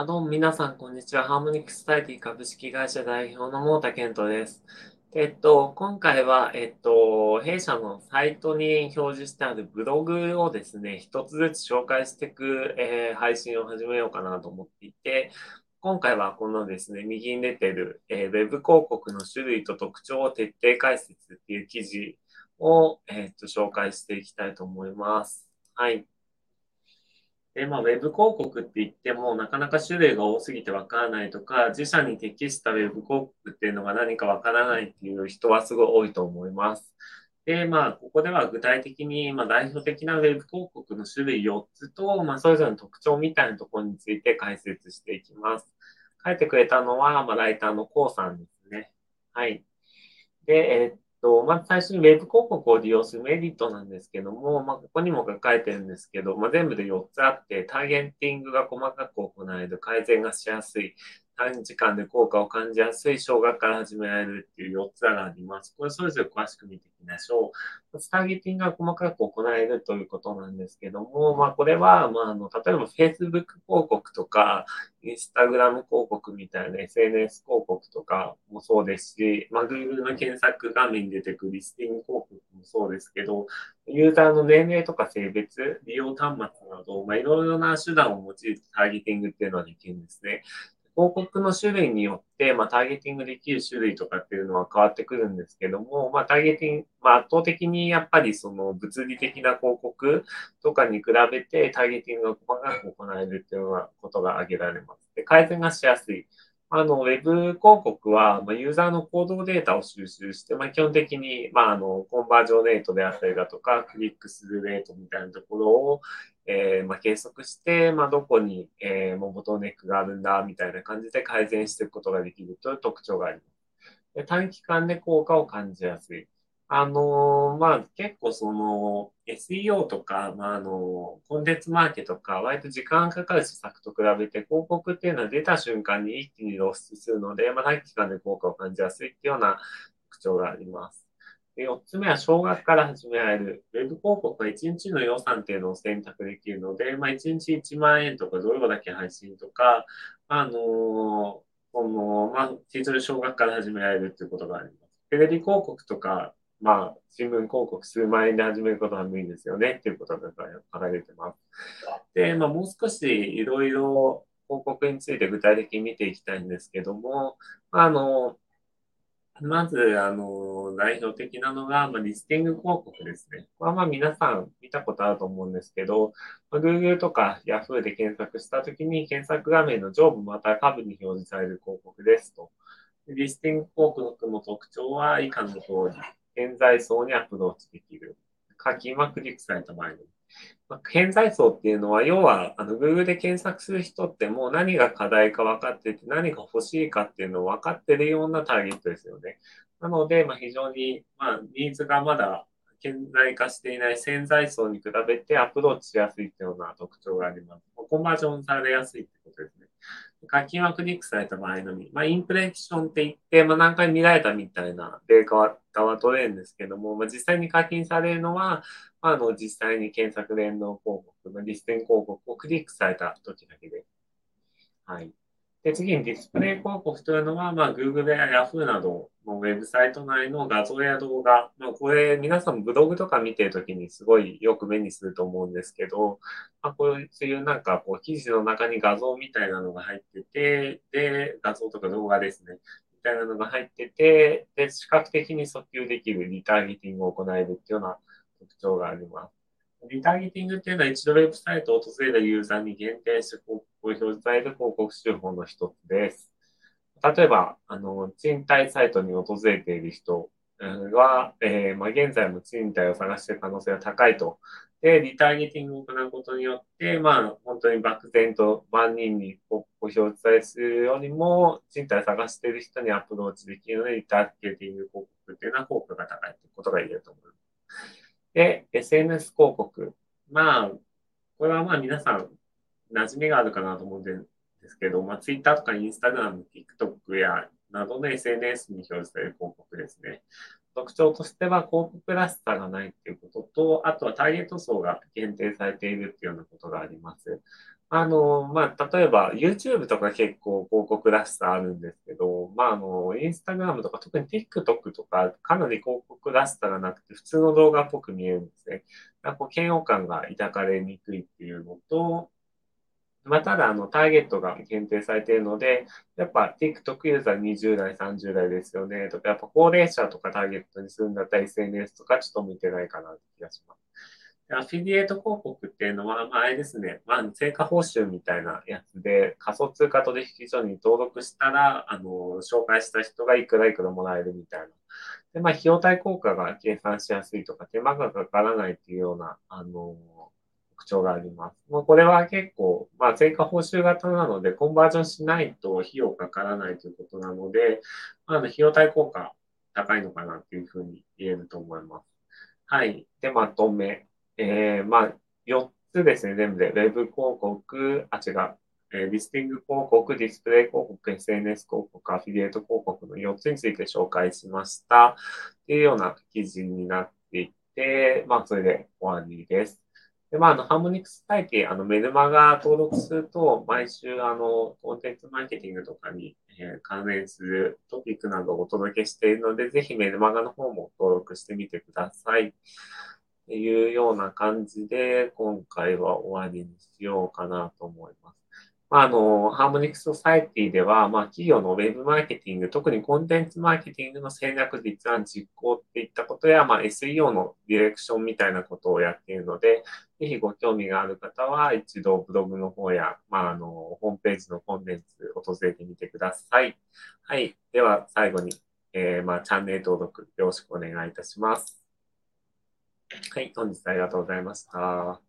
あどうも皆さん、こんにちは。ハーモニクスタイティ株式会社代表の桃田健人です。えっと、今回は、えっと、弊社のサイトに表示してあるブログをですね、一つずつ紹介していく、えー、配信を始めようかなと思っていて、今回はこのですね、右に出てる、えー、ウェブ広告の種類と特徴を徹底解説っていう記事を、えっと、紹介していきたいと思います。はい。で、まあ、ウェブ広告って言っても、なかなか種類が多すぎてわからないとか、自社に適したウェブ広告っていうのが何かわからないっていう人はすごい多いと思います。で、まあ、ここでは具体的に、まあ、代表的なウェブ広告の種類4つと、まあ、それぞれの特徴みたいなところについて解説していきます。書いてくれたのは、まあ、ライターのコウさんですね。はい。で、えー、と、まず最初にウェブ広告を利用するメリットなんですけども、まあ、ここにも書かれてるんですけど、まあ、全部で4つあって、ターゲンティングが細かく行える、改善がしやすい、短時間で効果を感じやすい小学から始められるっていう4つがあります。これそれぞれ詳しく見ていきましょう。ターゲティングが細かく行えるということなんですけども、まあこれは、まああの、例えば Facebook 広告とか、Instagram 広告みたいな SNS 広告とかもそうですし、まあ Google の検索画面に出てくるリスティング広告もそうですけど、ユーザーの年齢とか性別、利用端末など、まあいろいろな手段を用いてターゲティングっていうのはできるんですね。広告の種類によって、まあ、ターゲティングできる種類とかっていうのは変わってくるんですけども、まあ、ターゲティング、まあ、圧倒的にやっぱりその物理的な広告とかに比べてターゲティングが細かく行えるっていうようなことが挙げられます。で改善がしやすい。あの、ウェブ広告は、まあ、ユーザーの行動データを収集して、まあ、基本的に、まあ、あの、コンバージョンレートであったりだとか、クリックするレートみたいなところを、えー、まあ、計測して、まあ、どこに、えー、ボトルネックがあるんだ、みたいな感じで改善していくことができるという特徴があります。短期間で効果を感じやすい。あのー、まあ、結構その SEO とか、まあ、あの、コンテンツマーケとか、割と時間かかる施策と比べて、広告っていうのは出た瞬間に一気に露出するので、まあ、短期間で効果を感じやすいっていうような特徴があります。で4つ目は少額から始められる。ウェブ広告は1日の予算っていうのを選択できるので、まあ、1日1万円とか、どれだけ配信とか、あのー、この、まあ、非常に少額から始められるっていうことがあります。テレビ広告とか、まあ、新聞広告数万円で始めることは無理ですよねっていうことが書かれてます。で、まあ、もう少しいろいろ広告について具体的に見ていきたいんですけども、あの、まず、あの、代表的なのが、まあ、リスティング広告ですね。これはまあ皆さん見たことあると思うんですけど、まあ、Google とか Yahoo で検索したときに検索画面の上部また下部に表示される広告ですと。リスティング広告の特徴は以下の通り。潜在層にアプローチできる。課金はクリックされた場合に。まあ、潜在層っていうのは、要は、あの、Google で検索する人ってもう何が課題か分かってて、何が欲しいかっていうのを分かってるようなターゲットですよね。なので、ま、非常に、ま、ニーズがまだ顕在化していない潜在層に比べてアプローチしやすいっていうような特徴があります。コンバージョンされやすいってことですね。課金はクリックされた場合のみ。まあ、インプレッションって言って、まあ、何回見られたみたいなデータは取れるんですけども、まあ、実際に課金されるのは、まあ、あの、実際に検索連動広告、のリステン広告をクリックされた時だけで。はい。で、次にディスプレイ広告というのは、まあ、Google や Yahoo などのウェブサイト内の画像や動画、まあ、これ、皆さんブログとか見てるときにすごいよく目にすると思うんですけど、まあ、こういうなんか、こう、記事の中に画像みたいなのが入ってて、で、画像とか動画ですね。みたいなのが入ってて、で、視覚的に訴求できるリターゲティングを行えるっていうような特徴があります。リターゲティングっていうのは一度ウェブサイトを訪れるユーザーに限定して広告を表示される広告手法の一つです。例えば、あの、賃貸サイトに訪れている人は、えー、まあ、現在も賃貸を探している可能性が高いと。で、リターゲティングを行うことによって、まあ、本当に漠然と万人にご表示されるよりも、賃貸を探している人にアプローチできるので、リターゲティング広告っていうのは効果が高いということが言えると思います。で、SNS 広告。まあ、これはまあ皆さん馴染みがあるかなと思うんですけど、まあ Twitter とか Instagram、TikTok やなどの SNS に表示される広告ですね。特徴としては広告らしさがないっていうことと、あとはターゲット層が限定されているっていうようなことがあります。あの、まあ、例えば YouTube とか結構広告らしさあるんですけど、まあ、あの、Instagram とか特に TikTok とかかなり広告らしさがなくて普通の動画っぽく見えるんですね。だこう嫌悪感が抱かれにくいっていうのと、まあ、ただ、あの、ターゲットが限定されているので、やっぱ TikTok ユーザー20代、30代ですよね、とか、やっぱ高齢者とかターゲットにするんだったら SNS とかちょっと向いてないかなって気がします。アフィリエイト広告っていうのは、まあ、あれですね、まあ、成果報酬みたいなやつで、仮想通貨取引所に登録したら、あの、紹介した人がいくらいくらもらえるみたいな。で、まあ、費用対効果が計算しやすいとか、手間がかからないっていうような、あの、特徴があります。まあ、これは結構、まあ、成果報酬型なので、コンバージョンしないと費用かからないということなので、まあ、費用対効果高いのかなっていうふうに言えると思います。はい。で、まとめ。えー、まあ、4つですね、全部で。Web 広告、あ、違う。えー、リスティング広告、ディスプレイ広告、SNS 広告、アフィリエイト広告の4つについて紹介しました。っていうような記事になっていて、まあ、それで終わりです。で、まあ、あの、ハーモニクス体系、あの、メルマガ登録すると、毎週、あの、コンテンツマーケティングとかに、えー、関連するトピックなどをお届けしているので、ぜひメルマガの方も登録してみてください。っていうような感じで、今回は終わりにしようかなと思います。まあ、あの、ハーモニクソサイティでは、まあ、企業のウェブマーケティング、特にコンテンツマーケティングの戦略実案実行っていったことや、まあ、SEO のディレクションみたいなことをやっているので、ぜひご興味がある方は、一度ブログの方や、まあ、あの、ホームページのコンテンツ訪れてみてください。はい。では、最後に、えー、まあ、チャンネル登録よろしくお願いいたします。はい。本日ありがとうございました。